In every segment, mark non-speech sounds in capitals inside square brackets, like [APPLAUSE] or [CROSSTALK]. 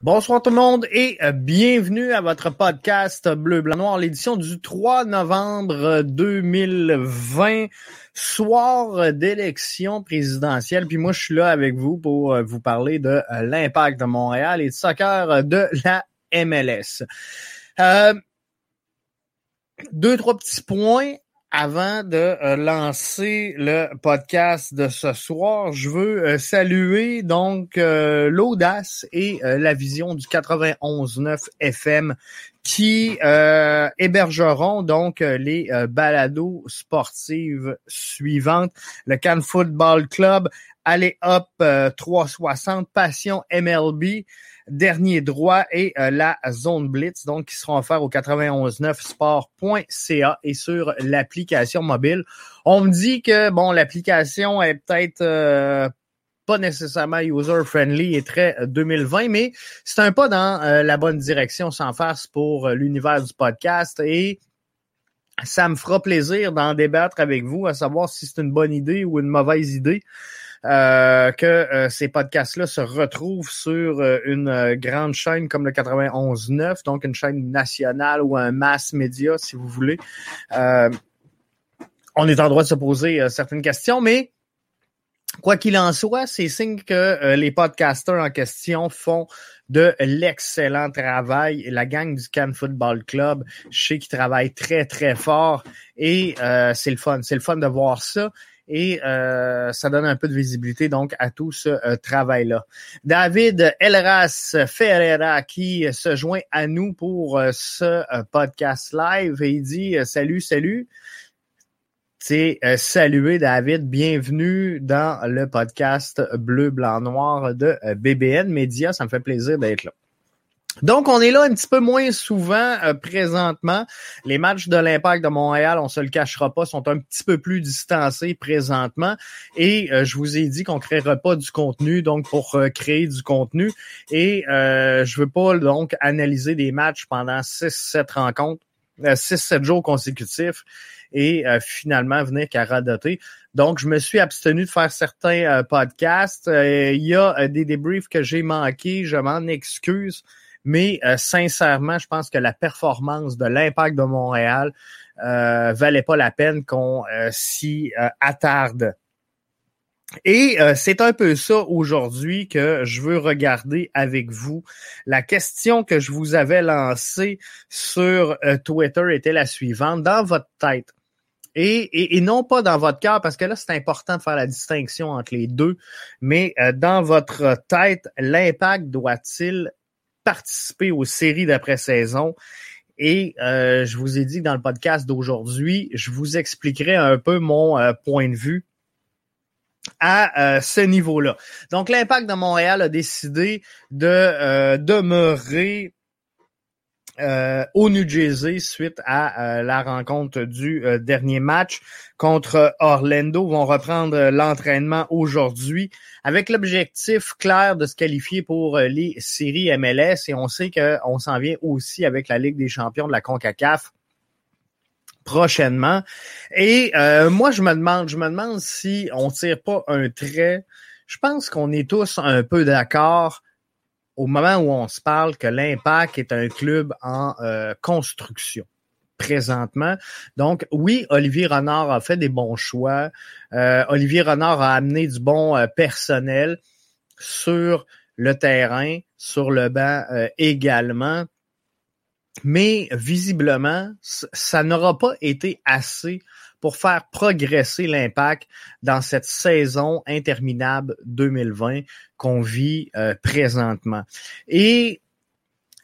Bonsoir tout le monde et euh, bienvenue à votre podcast Bleu Blanc Noir, l'édition du 3 novembre 2020, soir d'élection présidentielle. Puis moi, je suis là avec vous pour euh, vous parler de euh, l'impact de Montréal et de soccer de la MLS. deux, trois petits points avant de euh, lancer le podcast de ce soir, je veux euh, saluer donc euh, l'audace et la vision du 91.9 FM qui hébergeront donc les balados sportives suivantes. Le Cannes Football Club, Allez Hop 360, Passion MLB, dernier droit et euh, la zone blitz, donc qui seront offerts au 919sport.ca et sur l'application mobile. On me dit que bon, l'application est peut-être euh, pas nécessairement user-friendly et très 2020, euh, mais c'est un pas dans la bonne direction sans farce pour l'univers du podcast et ça me fera plaisir d'en débattre avec vous, à savoir si c'est une bonne idée ou une mauvaise idée. Euh, que euh, ces podcasts-là se retrouvent sur euh, une grande chaîne comme le 91.9, donc une chaîne nationale ou un mass média, si vous voulez. on est en droit de se poser certaines questions, mais Quoi qu'il en soit, c'est signe que les podcasters en question font de l'excellent travail. La gang du Cannes Football Club, je sais qu'ils travaillent très, très fort et c'est le fun. C'est le fun de voir ça et euh, ça donne un peu de visibilité donc à tout ce euh, travail-là. David Elras Ferreira qui se joint à nous pour euh, ce podcast live et il dit salut, salut. C'est saluer David, bienvenue dans le podcast Bleu, Blanc, Noir de BBN Media. Ça me fait plaisir d'être là. Donc, on est là un petit peu moins souvent euh, présentement. Les matchs de l'Impact de Montréal, on se le cachera pas, sont un petit peu plus distancés présentement. Et euh, je vous ai dit qu'on créera pas du contenu, donc pour euh, créer du contenu. Et je veux pas donc analyser des matchs pendant 6-7 rencontres, 6-7 jours consécutifs et finalement venir qu'à radoter. Donc, je me suis abstenu de faire certains podcasts. Il y a des débriefs que j'ai manqués, je m'en excuse. Mais euh, sincèrement, je pense que la performance de l'impact de Montréal euh, valait pas la peine qu'on euh, s'y euh, attarde. Et c'est un peu ça aujourd'hui que je veux regarder avec vous. La question que je vous avais lancée sur Twitter était la suivante. Dans votre tête, et, et, non pas dans votre cœur, parce que là, c'est important de faire la distinction entre les deux, mais dans votre tête, l'impact doit-il participer aux séries d'après-saison. Et euh, je vous ai dit dans le podcast d'aujourd'hui, je vous expliquerai un peu mon euh, point de vue à euh, ce niveau-là. Donc, l'impact de Montréal a décidé de demeurer euh, au New Jersey suite à euh, la rencontre du euh, dernier match contre Orlando. vont reprendre l'entraînement aujourd'hui avec l'objectif clair de se qualifier pour les séries MLS et on sait qu'on s'en vient aussi avec la Ligue des champions de la CONCACAF prochainement. Et moi, je me demande, je me demande si on tire pas un trait. Je pense qu'on est tous un peu d'accord au moment où on se parle que l'Impact est un club en euh, construction présentement. Donc, oui, Olivier Renard a fait des bons choix. Euh, Olivier Renard a amené du bon euh, personnel sur le terrain, sur le banc également. Mais visiblement, ça n'aura pas été assez pour faire progresser l'impact dans cette saison interminable 2020 qu'on vit euh, présentement. Et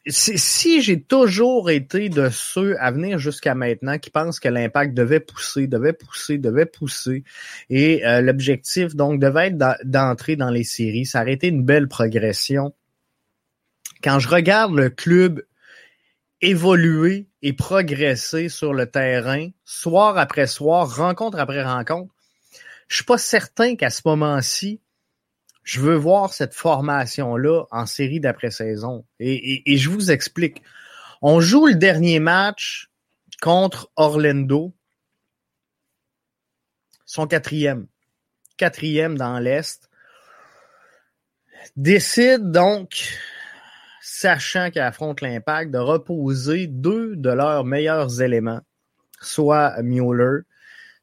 si j'ai toujours été de ceux à venir jusqu'à maintenant qui pensent que l'impact devait pousser, devait pousser, devait pousser, et euh, l'objectif donc devait être d'entrer dans les séries, ça aurait été une belle progression. Quand je regarde le club évoluer et progresser sur le terrain, soir après soir, rencontre après rencontre. Je suis pas certain qu'à ce moment-ci, je veux voir cette formation-là en série d'après-saison. Et, je vous explique. On joue le dernier match contre Orlando. Son quatrième. Quatrième dans l'Est. Décide donc sachant qu'ils affrontent l'impact, de reposer deux de leurs meilleurs éléments, soit Mueller,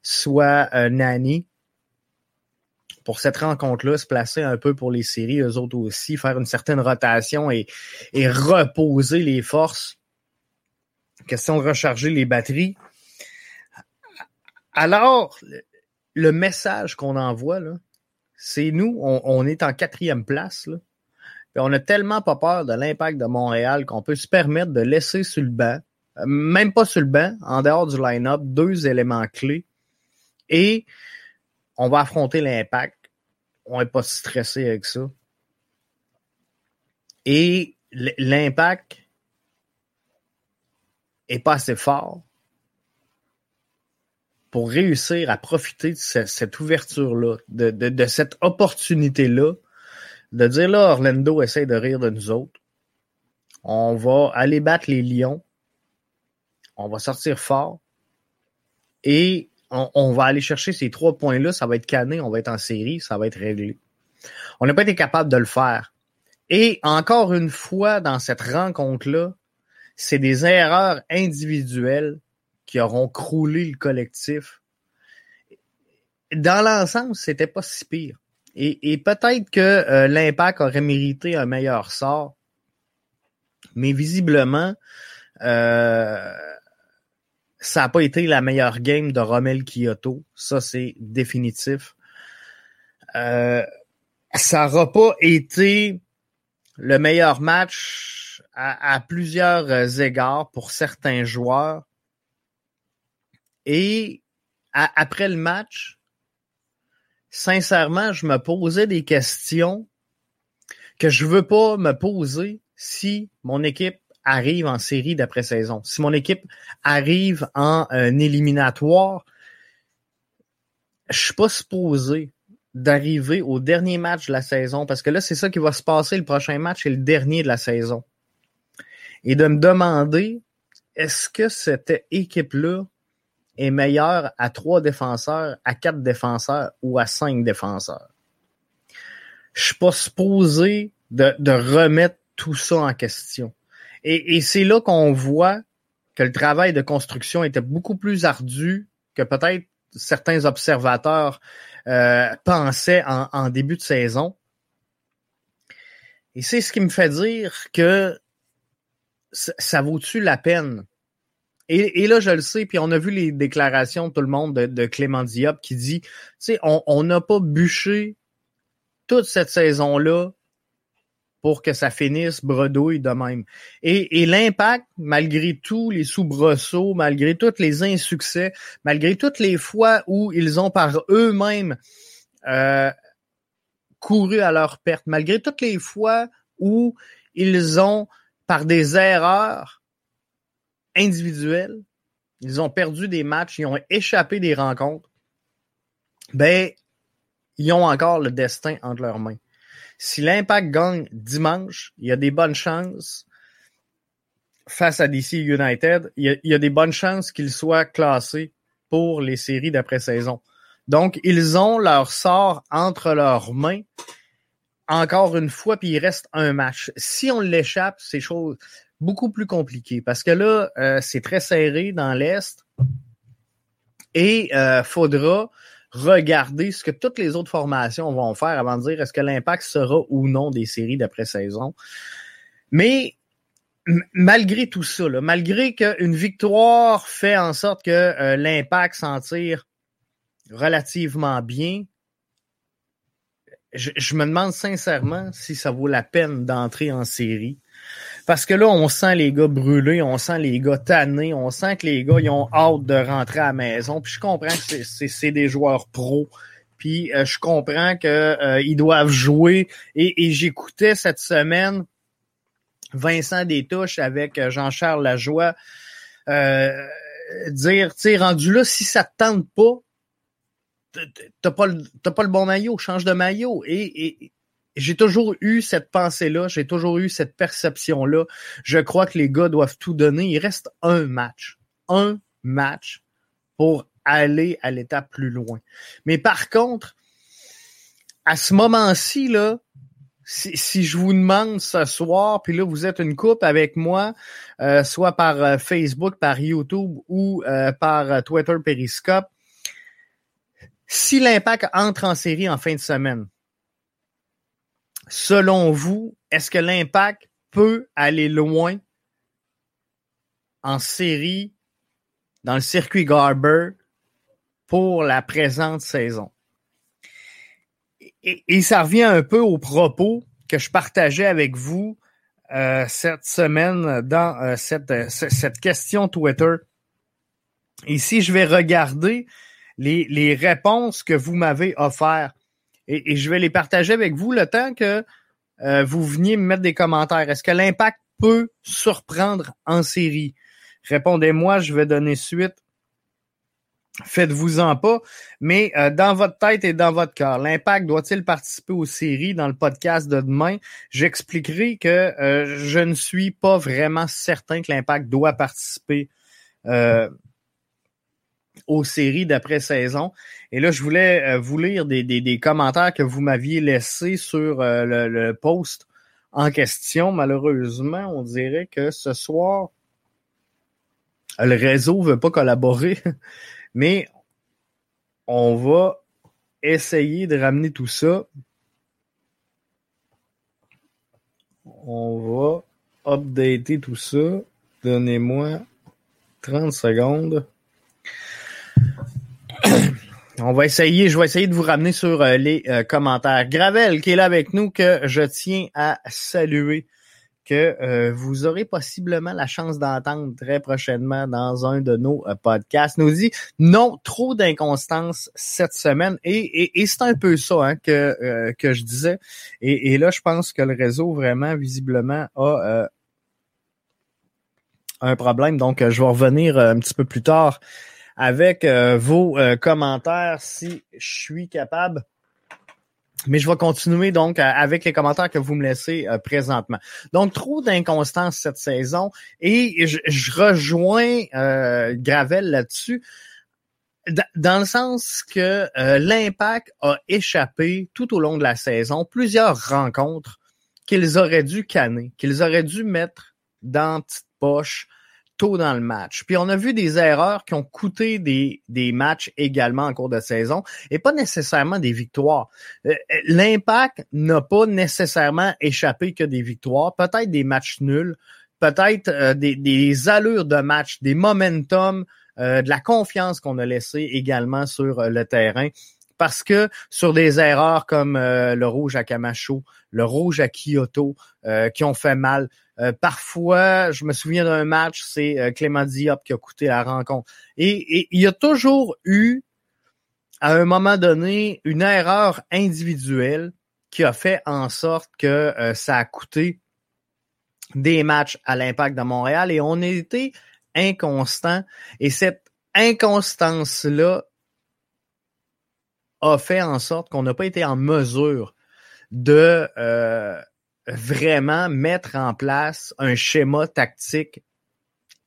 soit euh, Nani, pour cette rencontre-là, se placer un peu pour les séries, eux autres aussi, faire une certaine rotation et, reposer les forces. Question de recharger les batteries. Alors, le message qu'on envoie, c'est nous, on, est en quatrième place. On a tellement pas peur de l'impact de Montréal qu'on peut se permettre de laisser sur le banc, euh, même pas sur le banc, en dehors du line-up, deux éléments clés. Et on va affronter l'impact. On n'est pas stressé avec ça. Et l'impact est pas assez fort pour réussir à profiter de cette, ouverture-là, de, de, cette opportunité-là de dire là, Orlando essaie de rire de nous autres. On va aller battre les Lions. On va sortir fort. Et on, va aller chercher ces trois points-là. Ça va être cané, on va être en série, ça va être réglé. On n'a pas été capable de le faire. Et encore une fois, dans cette rencontre-là, c'est des erreurs individuelles qui auront croulé le collectif. Dans l'ensemble, c'était pas si pire. Et, peut-être que euh, l'impact aurait mérité un meilleur sort, mais visiblement, euh, ça n'a pas été la meilleure game de Romel Kyoto. Ça, c'est définitif. Euh, ça n'aura pas été le meilleur match à, plusieurs égards pour certains joueurs. Et après le match, sincèrement, je me posais des questions que je veux pas me poser si mon équipe arrive en série d'après-saison. Si mon équipe arrive en un éliminatoire, je suis pas supposé d'arriver au dernier match de la saison parce que là, c'est ça qui va se passer. Le prochain match est le dernier de la saison. Et de me demander, est-ce que cette équipe-là est meilleur à trois défenseurs, à quatre défenseurs ou à cinq défenseurs. Je suis pas supposé de, de remettre tout ça en question. Et, et c'est là qu'on voit que le travail de construction était beaucoup plus ardu que peut-être certains observateurs euh, pensaient en, en début de saison. Et c'est ce qui me fait dire que ça vaut-tu la peine? Et, là, je le sais, puis on a vu les déclarations de tout le monde de, Clément Diop qui dit, tu sais, on n'a pas bûché toute cette saison-là pour que ça finisse bredouille de même. Et, l'impact, malgré tous les soubresauts, malgré tous les insuccès, malgré toutes les fois où ils ont par eux-mêmes euh, couru à leur perte, malgré toutes les fois où ils ont, par des erreurs, individuels, ils ont perdu des matchs, ils ont échappé des rencontres, ben, ils ont encore le destin entre leurs mains. Si l'Impact gagne dimanche, il y a des bonnes chances face à DC United, il y a, des bonnes chances qu'ils soient classés pour les séries d'après-saison. Donc, ils ont leur sort entre leurs mains encore une fois, puis il reste un match. Si on l'échappe, c'est chose, beaucoup plus compliqué parce que là, euh, c'est très serré dans l'Est et euh, faudra regarder ce que toutes les autres formations vont faire avant de dire est-ce que l'impact sera ou non des séries d'après-saison. Mais malgré tout ça, malgré qu'une victoire fait en sorte que euh, l'impact s'en tire relativement bien, je, me demande sincèrement si ça vaut la peine d'entrer en série. Parce que là, on sent les gars brûlés, on sent les gars tannés, on sent que les gars, ils ont hâte de rentrer à la maison. Puis je comprends que c'est des joueurs pros. Puis euh, je comprends qu'ils euh, doivent jouer. Et, j'écoutais cette semaine Vincent Détouche avec euh, Jean-Charles Lajoie dire, tu sais, rendu là, si ça te tente pas, t'as pas, le, pas le bon maillot, change de maillot. et, j'ai toujours eu cette pensée-là, j'ai toujours eu cette perception-là. Je crois que les gars doivent tout donner. Il reste un match. Un match pour aller à l'étape plus loin. Mais par contre, à ce moment-ci, là, si, je vous demande ce soir, puis là, vous êtes une coupe avec moi, euh, soit par euh, Facebook, par YouTube ou euh, par Twitter Periscope, si l'impact entre en série en fin de semaine, selon vous, est-ce que l'impact peut aller loin en série dans le circuit Garber pour la présente saison? et, ça revient un peu au propos que je partageais avec vous euh, cette semaine dans euh, cette, euh, cette question Twitter. Ici, je vais regarder les, les réponses que vous m'avez offertes et, je vais les partager avec vous le temps que vous veniez me mettre des commentaires. Est-ce que l'impact peut surprendre en série? Répondez-moi, je vais donner suite Faites-vous-en pas, mais euh, dans votre tête et dans votre cœur, l'impact doit-il participer aux séries dans le podcast de demain? J'expliquerai que euh, je ne suis pas vraiment certain que l'impact doit participer euh, aux séries d'après-saison. Et là, je voulais vous lire des, des, commentaires que vous m'aviez laissés sur le, le post en question. Malheureusement, on dirait que ce soir, le réseau veut pas collaborer. [LAUGHS] Mais on va essayer de ramener tout ça. On va updater tout ça. Donnez-moi 30 secondes. On va essayer, je vais essayer de vous ramener sur euh, les euh, commentaires. Gravel qui est là avec nous, que je tiens à saluer que euh, vous aurez possiblement la chance d'entendre très prochainement dans un de nos euh, podcasts. Nous dit non, trop d'inconstance cette semaine. Et, et, c'est un peu ça hein, que, que je disais. Et, et, là, je pense que le réseau vraiment, visiblement, a un problème. Donc, je vais revenir un petit peu plus tard avec vos commentaires si je suis capable. Mais je vais continuer donc avec les commentaires que vous me laissez euh, présentement. Donc, trop d'inconstance cette saison et je, rejoins euh, Gravel là-dessus dans le sens que euh, l'impact a échappé tout au long de la saison plusieurs rencontres qu'ils auraient dû canner, qu'ils auraient dû mettre dans petite poche dans le match. Puis on a vu des erreurs qui ont coûté des, des matchs également en cours de saison et pas nécessairement des victoires. Euh, euh, l'impact n'a pas nécessairement échappé que des victoires, peut-être des matchs nuls, peut-être euh, des, des, allures de match, des momentum, de la confiance qu'on a laissé également sur le terrain parce que sur des erreurs comme le rouge à Camacho, le rouge à Kyoto, qui ont fait mal, euh, parfois, je me souviens d'un match, c'est euh, Clément Diop qui a coûté la rencontre. Et, il y a toujours eu, à un moment donné, une erreur individuelle qui a fait en sorte que euh, ça a coûté des matchs à l'impact de Montréal et on a été inconstant. Et cette inconstance-là a fait en sorte qu'on n'a pas été en mesure de vraiment mettre en place un schéma tactique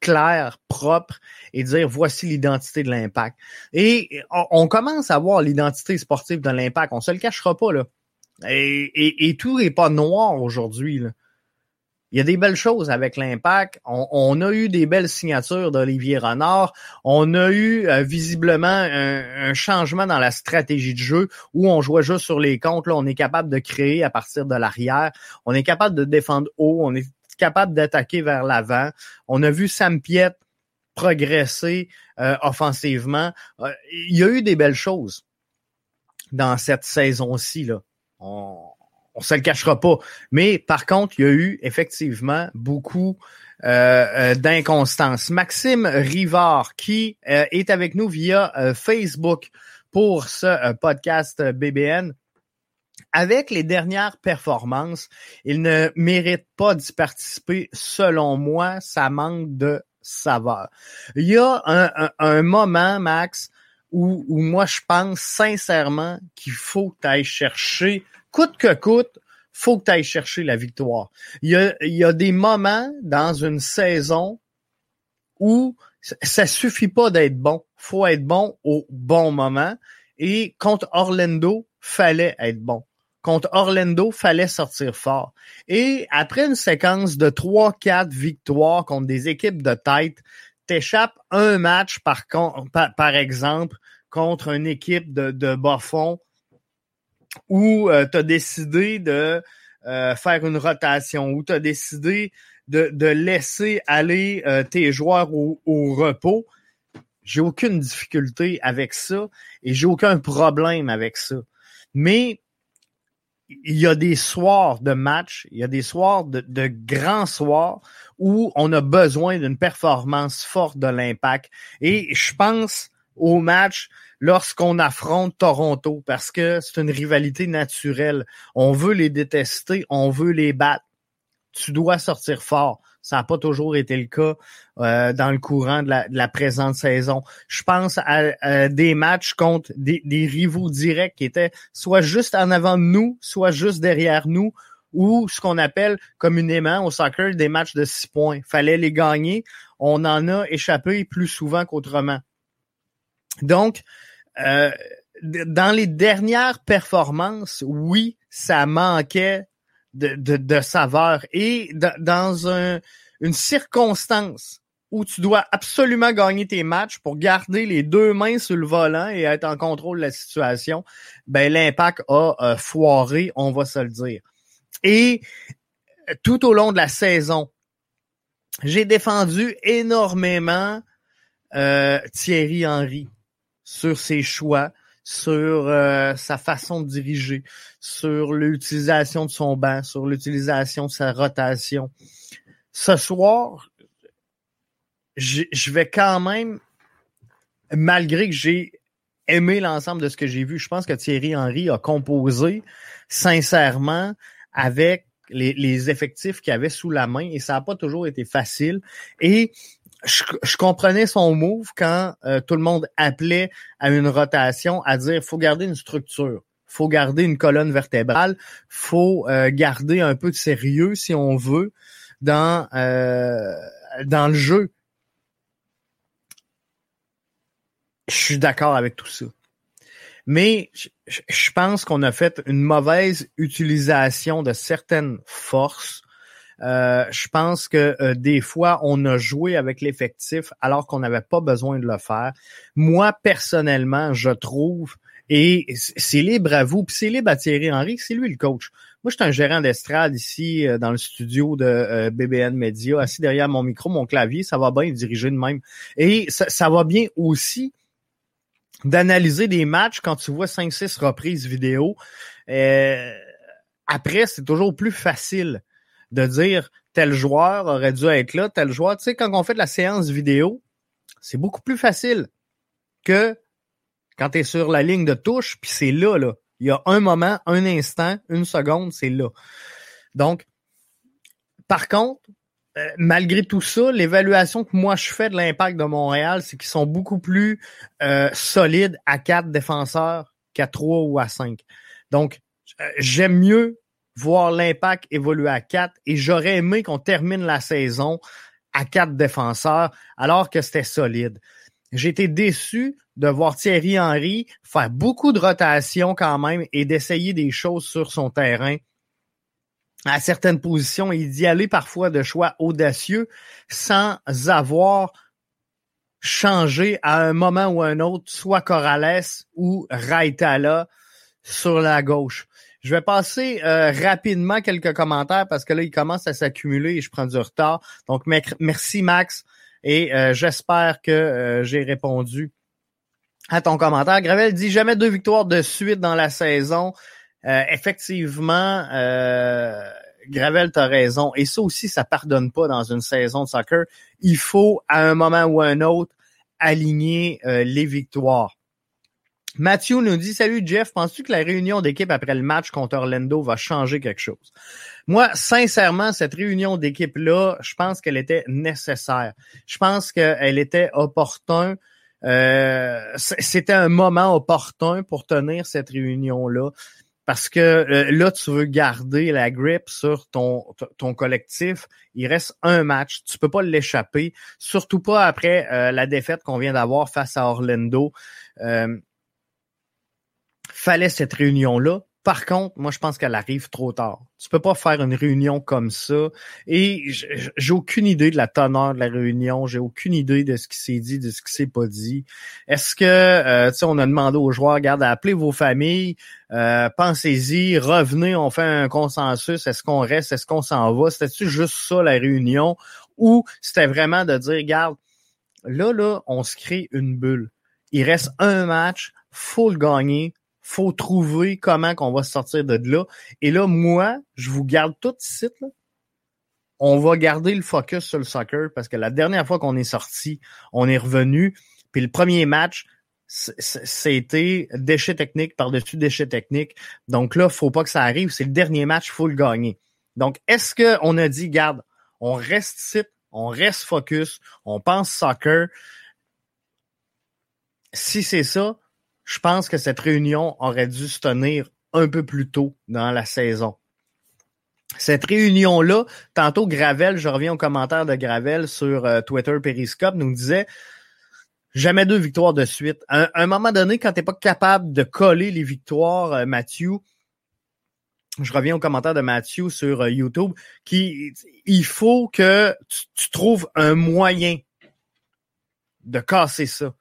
clair, propre et dire voici l'identité de l'impact. Et on, commence à voir l'identité sportive de l'impact. On se le cachera pas, là. Et, tout n'est pas noir aujourd'hui. Il y a des belles choses avec l'impact. On, a eu des belles signatures d'Olivier Renard. On a eu euh, visiblement un, changement dans la stratégie de jeu où on jouait juste sur les comptes. Là, on est capable de créer à partir de l'arrière. On est capable de défendre haut. On est capable d'attaquer vers l'avant. On a vu Sam Piet progresser euh, offensivement. Euh, il y a eu des belles choses dans cette saison-ci. Là. On, on se le cachera pas. Mais par contre, il y a eu effectivement beaucoup euh, euh, d'inconstance. Maxime Rivard, qui euh, est avec nous via Facebook pour ce podcast BBN, avec les dernières performances, il ne mérite pas d'y participer. Selon moi, ça manque de saveur. Il y a un, un, moment, Max, où, où, moi je pense sincèrement qu'il faut ailles chercher coûte que coûte, faut que tu ailles chercher la victoire. Il y, a, des moments dans une saison où ça suffit pas d'être bon. faut être bon au bon moment. Et contre Orlando, fallait être bon. contre Orlando, fallait sortir fort. Et après une séquence de 3-4 victoires contre des équipes de tête, t'échappes un match par, par, exemple contre une équipe de, de bas fond où euh, tu as décidé de euh, faire une rotation, où tu as décidé de, laisser aller euh, tes joueurs au, au repos. J'ai aucune difficulté avec ça et j'ai aucun problème avec ça. Mais il y a des soirs de match, il y a des soirs de, de grands soirs où on a besoin d'une performance forte de l'impact. Et je pense au match lorsqu'on affronte Toronto parce que c'est une rivalité naturelle. On veut les détester, on veut les battre. Tu dois sortir fort. Ça n'a pas toujours été le cas euh, dans le courant de la, présente saison. Je pense à, des matchs contre des, rivaux directs qui étaient soit juste en avant de nous, soit juste derrière nous, ou ce qu'on appelle communément au soccer des matchs de six points. Fallait les gagner. On en a échappé plus souvent qu'autrement. Donc, euh, dans les dernières performances, oui, ça manquait de, de, saveur. Et dans un, une circonstance où tu dois absolument gagner tes matchs pour garder les deux mains sur le volant et être en contrôle de la situation, ben l'impact a euh, foiré, on va se le dire. Et tout au long de la saison, j'ai défendu énormément euh, Thierry Henry sur ses choix, sur euh, sa façon de diriger, sur l'utilisation de son banc, sur l'utilisation de sa rotation. Ce soir, je vais quand même, malgré que j'ai aimé l'ensemble de ce que j'ai vu, je pense que Thierry Henry a composé sincèrement avec les, effectifs qu'il avait sous la main et ça n'a pas toujours été facile. Je, comprenais son move quand euh, tout le monde appelait à une rotation, à dire faut garder une structure, faut garder une colonne vertébrale, faut euh, garder un peu de sérieux si on veut dans euh, dans le jeu. Je suis d'accord avec tout ça. Mais je pense qu'on a fait une mauvaise utilisation de certaines forces euh, je pense que euh, des fois, on a joué avec l'effectif alors qu'on n'avait pas besoin de le faire. Moi, personnellement, je trouve, et c'est libre à vous, puis c'est libre à Thierry Henry, c'est lui le coach. Moi, je suis un gérant d'estrade ici euh, dans le studio de BBN Media, assis derrière mon micro, mon clavier, ça va bien diriger de même. Et ça, ça va bien aussi d'analyser des matchs quand tu vois 5-6 reprises vidéo. après, c'est toujours plus facile de dire tel joueur aurait dû être là, tel joueur. Tu sais, quand on fait de la séance vidéo, c'est beaucoup plus facile que quand tu es sur la ligne de touche, puis c'est là, là. Il y a un moment, un instant, une seconde, c'est là. Donc, par contre, euh, malgré tout ça, l'évaluation que moi je fais de l'impact de Montréal, c'est qu'ils sont beaucoup plus euh, solides à quatre défenseurs qu'à trois ou à cinq. Donc, euh, j'aime mieux voir l'impact évoluer à quatre et j'aurais aimé qu'on termine la saison à quatre défenseurs alors que c'était solide. J'ai été déçu de voir Thierry Henry faire beaucoup de rotations quand même et d'essayer des choses sur son terrain à certaines positions et d'y aller parfois de choix audacieux sans avoir changé à un moment ou un autre, soit Corrales ou Raitala sur la gauche. Je vais passer euh, rapidement quelques commentaires parce que là, il commence à s'accumuler et je prends du retard. Donc, merci Max et euh, j'espère que euh, j'ai répondu à ton commentaire. Gravel dit jamais deux victoires de suite dans la saison. effectivement, Gravel, tu as raison. Et ça aussi, ça pardonne pas dans une saison de soccer. Il faut, à un moment ou à un autre, aligner les victoires. Mathieu nous dit Salut Jeff, penses-tu que la réunion d'équipe après le match contre Orlando va changer quelque chose? Moi, sincèrement, cette réunion d'équipe-là, je pense qu'elle était nécessaire. Je pense qu'elle était opportun. Euh, c'était un moment opportun pour tenir cette réunion-là. Parce que euh, là, tu veux garder la grippe sur ton, ton collectif. Il reste un match. Tu peux pas l'échapper. Surtout pas après euh, la défaite qu'on vient d'avoir face à Orlando fallait cette réunion-là, Par contre, moi, je pense qu'elle arrive trop tard. Tu peux pas faire une réunion comme ça. Et j'ai aucune idée de la teneur de la réunion. J'ai aucune idée de ce qui s'est dit, de ce qui s'est pas dit. Est-ce que, euh, tu sais, on a demandé aux joueurs, regarde, appelez vos familles, euh, pensez-y, revenez, on fait un consensus. Est-ce qu'on reste, est-ce qu'on s'en va? C'était-tu juste ça, la réunion? Ou c'était vraiment de dire, regarde, là, là, on se crée une bulle. Il reste un match, faut le gagner, faut trouver comment qu'on va sortir de là. Et là, moi, je vous garde tout ici. Là. On va garder le focus sur le soccer parce que la dernière fois qu'on est sorti, on est revenu. Puis le premier match, c'était déchets techniques par-dessus déchets techniques. Donc là, faut pas que ça arrive. C'est le dernier match, faut le gagner. Donc, est-ce qu'on a dit, garde, on reste ici, on reste focus, on pense soccer? Si c'est ça, je pense que cette réunion aurait dû se tenir un peu plus tôt dans la saison. Cette réunion-là, tantôt Gravel, je reviens au commentaire de Gravel sur euh, Twitter Periscope, nous disait jamais deux victoires de suite. À un, moment donné, quand tu n'es pas capable de coller les victoires, euh, Mathieu, je reviens au commentaire de Mathieu sur euh, YouTube, qui il faut que tu, trouves un moyen de casser ça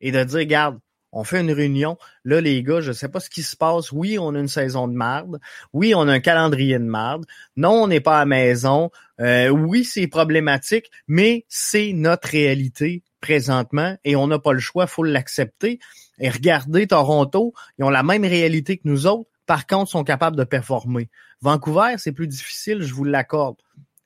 et de dire, garde, on fait une réunion. Là, les gars, je sais pas ce qui se passe. Oui, on a une saison de marde. Oui, on a un calendrier de marde. Non, on n'est pas à la maison. Euh, oui, c'est problématique, mais c'est notre réalité présentement et on n'a pas le choix, faut l'accepter. Et regardez Toronto, ils ont la même réalité que nous autres. Par contre, sont capables de performer. Vancouver, c'est plus difficile, je vous l'accorde.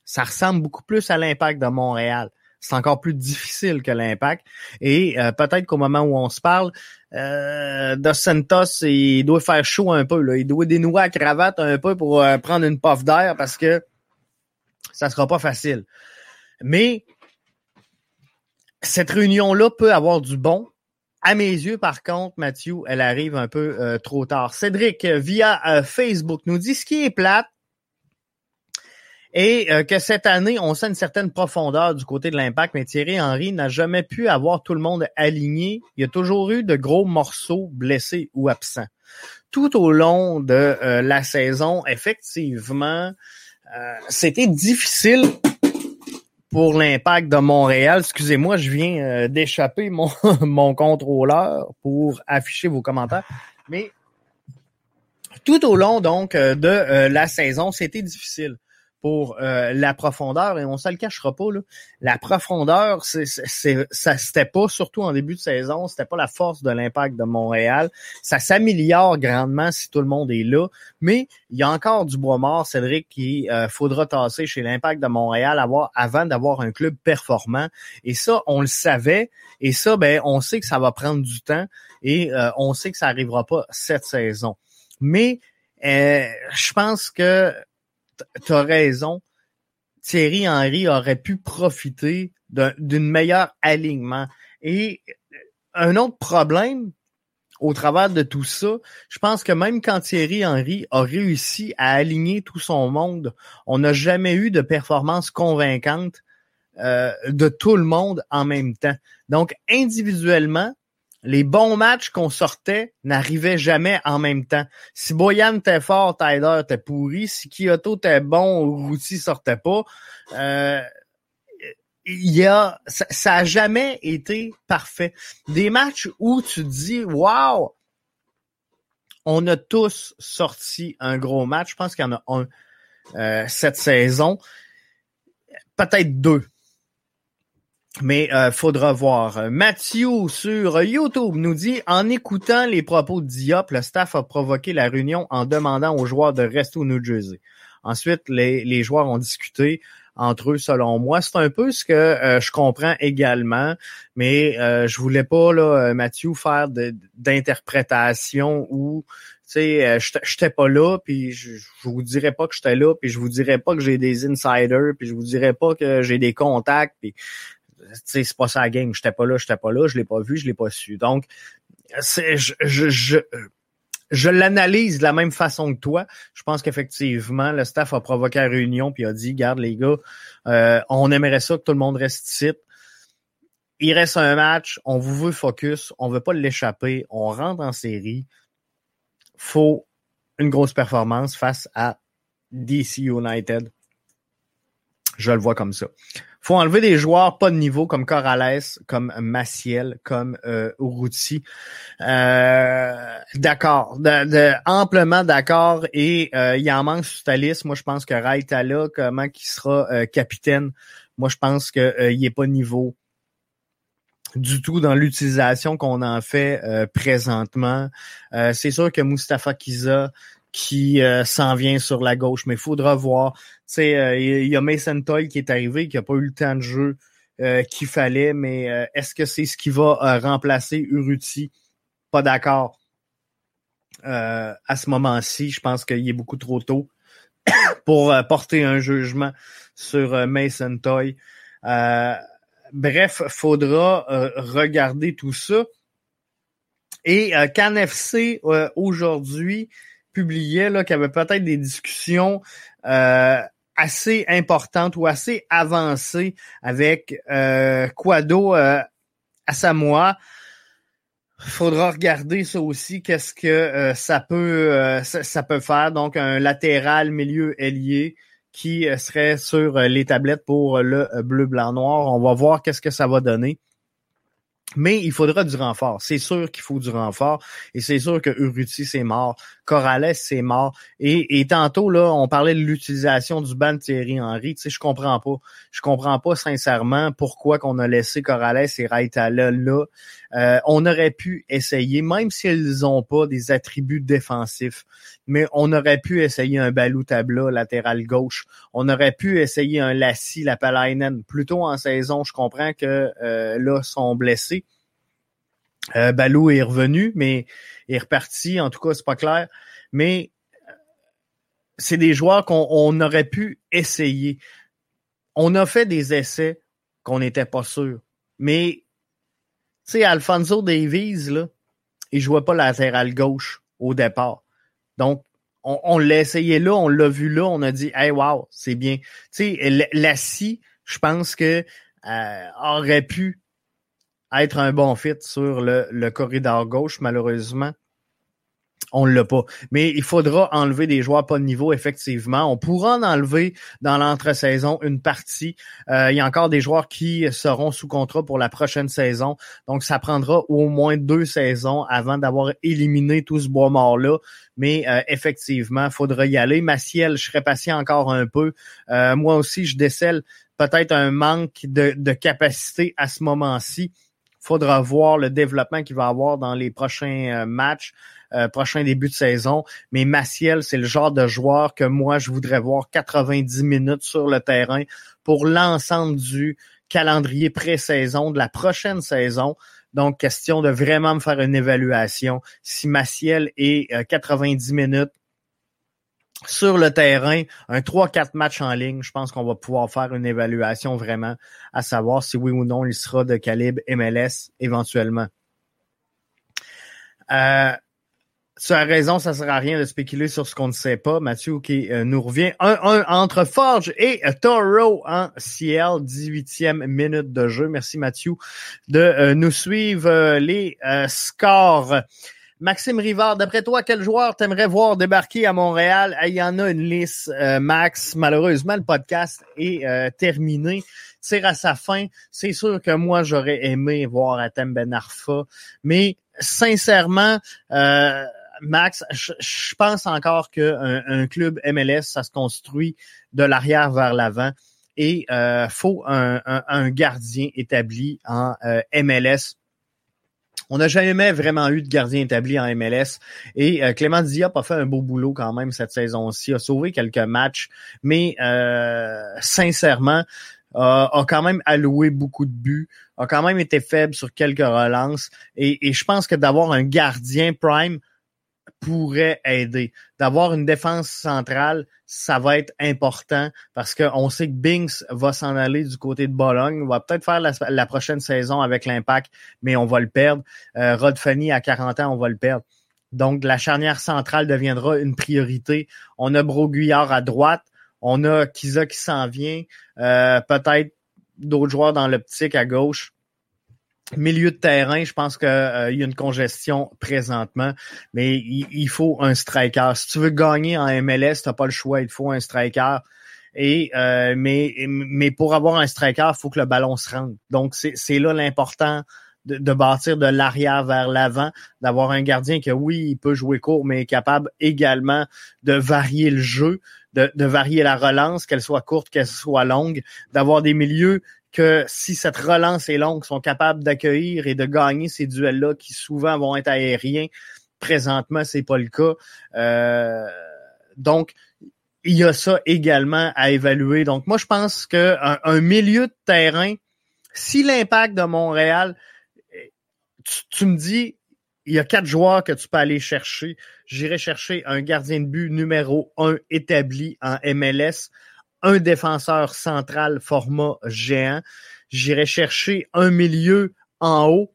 Ça ressemble beaucoup plus à l'impact de Montréal c'est encore plus difficile que l'impact. Et euh, peut-être qu'au moment où on se parle, euh, Dos Santos, il doit faire chaud un peu. Là. Il doit dénouer la cravate un peu pour euh, prendre une puff d'air parce que ça sera pas facile. Mais cette réunion-là peut avoir du bon. À mes yeux, par contre, Mathieu, elle arrive un peu euh, trop tard. Cédric, via Facebook, nous dit ce qui est plate, et euh, que cette année, on sent une certaine profondeur du côté de l'impact, mais Thierry Henry n'a jamais pu avoir tout le monde aligné. Il y a toujours eu de gros morceaux blessés ou absents. Tout au long de euh, la saison, effectivement, euh, c'était difficile pour l'impact de Montréal. Excusez-moi, je viens d'échapper mon, [LAUGHS] mon contrôleur pour afficher vos commentaires. Mais tout au long donc de la saison, c'était difficile pour euh, la profondeur, et on se le cachera pas, là, la profondeur, c'est, c'est, ça c'était pas, surtout en début de saison, c'était pas la force de l'impact de Montréal. Ça s'améliore grandement si tout le monde est là, mais il y a encore du bois mort, Cédric, qu'il euh, faudra tasser chez l'impact de Montréal avant d'avoir un club performant. Et ça, on le savait, et ça, ben, on sait que ça va prendre du temps, et euh, on sait que ça arrivera pas cette saison. Mais je pense que tu as raison. Thierry Henry aurait pu profiter d'un meilleur alignement. Et un autre problème au travers de tout ça, je pense que même quand Thierry Henry a réussi à aligner tout son monde, on n'a jamais eu de performance convaincante euh, de tout le monde en même temps. Donc, individuellement, les bons matchs qu'on sortait n'arrivaient jamais en même temps. Si Boyan était fort, Tyler était pourri. Si Kyoto était bon, Routy sortait pas. Euh, il y a, ça, ça a jamais été parfait. Des matchs où tu te dis, wow, on a tous sorti un gros match. Je pense qu'il y en a un euh, cette saison. Peut-être deux. Mais euh, faudra voir. Mathieu sur YouTube nous dit en écoutant les propos de Diop, le staff a provoqué la réunion en demandant aux joueurs de rester au New Jersey. Ensuite, les, les joueurs ont discuté entre eux, selon moi. C'est un peu ce que euh, je comprends également, mais euh, je voulais pas, là, Mathieu, faire d'interprétation ou tu sais, euh, j'étais pas là, puis je, je vous dirais pas que j'étais là, puis je vous dirais pas que j'ai des insiders, puis je vous dirais pas que j'ai des contacts, puis c'est pas ça la game. J'étais pas là, j'étais pas là, je l'ai pas vu, je l'ai pas su. Donc, c'est, je, je, je, l'analyse de la même façon que toi. Je pense qu'effectivement, le staff a provoqué la réunion puis a dit, garde les gars, euh, on aimerait ça que tout le monde reste ici. Il reste un match, on vous veut focus, on veut pas l'échapper, on rentre en série. Faut une grosse performance face à DC United. Je le vois comme ça. Faut enlever des joueurs pas de niveau comme Corrales, comme Maciel, comme euh. Euh, d'accord, amplement d'accord. Et euh, il en manque sur ta liste. Moi, je pense que Raitala, comment qui sera euh, capitaine, moi, je pense qu'il euh, n'est pas niveau du tout dans l'utilisation qu'on en fait euh, présentement. Euh, c'est sûr que Mustafa Kiza qui s'en vient sur la gauche, mais il faudra voir. Tu sais, il y a Mason Toy qui est arrivé, qui n'a pas eu le temps de jeu qu'il fallait, mais est-ce que c'est ce qui va remplacer Uruti? Pas d'accord. à ce moment-ci, je pense qu'il est beaucoup trop tôt [COUGHS] pour porter un jugement sur euh, Mason Toy. Euh, bref, faudra euh, regarder tout ça. Et CanFC aujourd'hui publiait qu'il y avait peut-être des discussions assez importantes ou assez avancées avec Quado à Samoa faudra regarder ça aussi, qu'est-ce que ça peut ça, peut faire. Donc, un latéral milieu ailier qui euh, serait sur euh, les tablettes pour euh, le bleu, blanc, noir. On va voir qu'est-ce que ça va donner. Mais il faudra du renfort. C'est sûr qu'il faut du renfort. Et c'est sûr que Uruti, c'est mort. Corrales, c'est mort. Et, et, tantôt, là, on parlait de l'utilisation du ban de Thierry Henry. Tu sais, je comprends pas. Je comprends pas sincèrement pourquoi qu'on a laissé Corrales et Raitala là. Euh, on aurait pu essayer, même s'ils n'ont pas des attributs défensifs, mais on aurait pu essayer un Balou Tabla latéral gauche. On aurait pu essayer un Lassie, la Palainen. Plutôt en saison, je comprends que euh, là, sont blessés. Euh, Balou est revenu, mais est reparti. En tout cas, c'est pas clair. Mais euh, c'est des joueurs qu'on aurait pu essayer. On a fait des essais qu'on n'était pas sûr. Mais tu sais, Alfonso Davies, là, il jouait pas latéral gauche au départ. Donc, on, l'a essayé là, on l'a vu là, on a dit, hey, wow, c'est bien. Tu sais, Lassie, je pense que euh, aurait pu être un bon fit sur le, le corridor gauche, malheureusement on l'a pas. Mais il faudra enlever des joueurs pas de niveau, effectivement. On pourra en enlever dans l'entre-saison une partie. Euh, il y a encore des joueurs qui seront sous contrat pour la prochaine saison. Donc, ça prendra au moins deux saisons avant d'avoir éliminé tout ce bois mort-là. Mais euh, effectivement, il faudra y aller. Maciel, je serais patient encore un peu. Euh, moi aussi, je décèle peut-être un manque de, de capacité à ce moment-ci faudra voir le développement qu'il va avoir dans les prochains matchs. Euh, prochain début de saison. Mais Maciel, c'est le genre de joueur que moi, je voudrais voir 90 minutes sur le terrain pour l'ensemble du calendrier pré-saison de la prochaine saison. Donc, question de vraiment me faire une évaluation. Si Maciel est 90 euh, minutes sur le terrain, un 3-4 matchs en ligne, je pense qu'on va pouvoir faire une évaluation vraiment à savoir si oui ou non il sera de calibre MLS éventuellement. Euh, tu as raison, ça sert à rien de spéculer sur ce qu'on ne sait pas. Mathieu qui euh, nous revient 1-1 entre Forge et Toro en CL, 18e minute de jeu. Merci Mathieu de euh, nous suivre euh, les scores. Maxime Rivard, d'après toi, quel joueur t'aimerais voir débarquer à Montréal? Il y en a une liste, Max. Malheureusement, le podcast est terminé tire à sa fin. C'est sûr que moi, j'aurais aimé voir Atem Ben Arfa, mais sincèrement, euh, Max, je, pense encore qu'un un club MLS, ça se construit de l'arrière vers l'avant et euh, faut un, gardien établi en euh, MLS. On n'a jamais vraiment eu de gardien établi en MLS et euh, Clément Diop a fait un beau boulot quand même cette saison-ci, a sauvé quelques matchs, mais euh, sincèrement, a quand même alloué beaucoup de buts, a quand même été faible sur quelques relances. Et je pense que d'avoir un gardien prime pourrait aider. D'avoir une défense centrale, ça va être important parce qu'on sait que Binks va s'en aller du côté de Bologne. Va peut-être faire la, prochaine saison avec l'impact, mais on va le perdre. Euh, Rod Fanny, à 40 ans, on va le perdre. Donc, la charnière centrale deviendra une priorité. On a Broguillard à droite. On a Kiza qui s'en vient. Euh, peut-être d'autres joueurs dans l'optique à gauche. Milieu de terrain, je pense qu'il euh, y a une congestion présentement, mais il, faut un striker. Si tu veux gagner en MLS, tu n'as pas le choix, il faut un striker. Et euh, mais, mais pour avoir un striker, faut que le ballon se rende. Donc, c'est là l'important de, de, bâtir de l'arrière vers l'avant, d'avoir un gardien qui, oui, il peut jouer court, mais est capable également de varier le jeu, de, de varier la relance, qu'elle soit courte, qu'elle soit longue, d'avoir des milieux que si cette relance est longue, sont capables d'accueillir et de gagner ces duels-là qui souvent vont être aériens. Présentement, c'est pas le cas. Euh, donc, il y a ça également à évaluer. Donc, moi, je pense qu'un un milieu de terrain, si l'impact de Montréal, tu, me dis, il y a quatre joueurs que tu peux aller chercher. J'irai chercher un gardien de but numéro un établi en MLS un défenseur central format géant. J'irai chercher un milieu en haut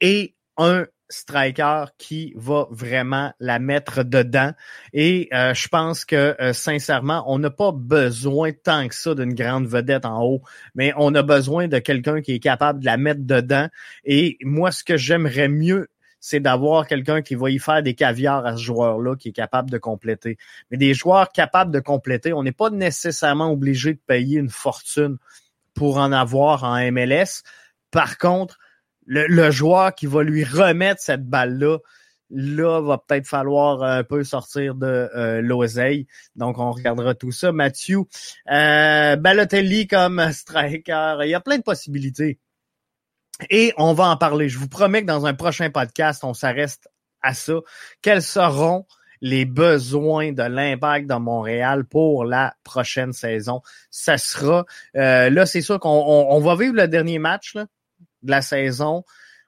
et un striker qui va vraiment la mettre dedans. Et euh, je pense que euh, sincèrement, on n'a pas besoin tant que ça d'une grande vedette en haut, mais on a besoin de quelqu'un qui est capable de la mettre dedans. Et moi, ce que j'aimerais mieux c'est d'avoir quelqu'un qui va y faire des caviars à ce joueur-là qui est capable de compléter. Mais des joueurs capables de compléter, on n'est pas nécessairement obligé de payer une fortune pour en avoir en MLS. Par contre, le, joueur qui va lui remettre cette balle-là, là, va peut-être falloir un peu sortir de euh, l'oseille. Donc, on regardera tout ça. Mathieu, euh, Balotelli comme [LAUGHS] striker, il y a plein de possibilités. Et on va en parler. Je vous promets que dans un prochain podcast, on s'arrête à ça. Quels seront les besoins de l'impact de Montréal pour la prochaine saison? Ça sera euh, là, c'est sûr qu'on va vivre le dernier match de la saison.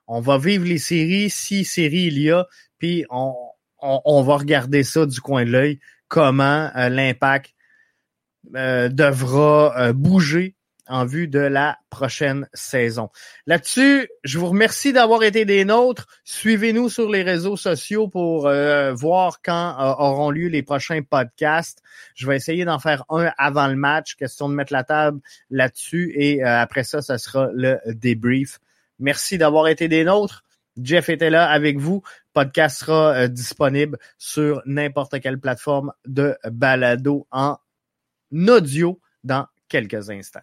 On va vivre les séries, si séries il y a, puis on, on, va regarder ça du coin de l'œil, comment euh, l'impact euh, devra bouger en vue de la prochaine saison. Là-dessus, je vous remercie d'avoir été des nôtres. Suivez-nous sur les réseaux sociaux pour euh, voir quand euh, auront lieu les prochains podcasts. Je vais essayer d'en faire un avant le match, question de mettre la table là-dessus et euh, après ça, ce sera le débrief. Merci d'avoir été des nôtres. Jeff était là avec vous. Podcast sera disponible sur n'importe quelle plateforme de balado en audio dans quelques instants.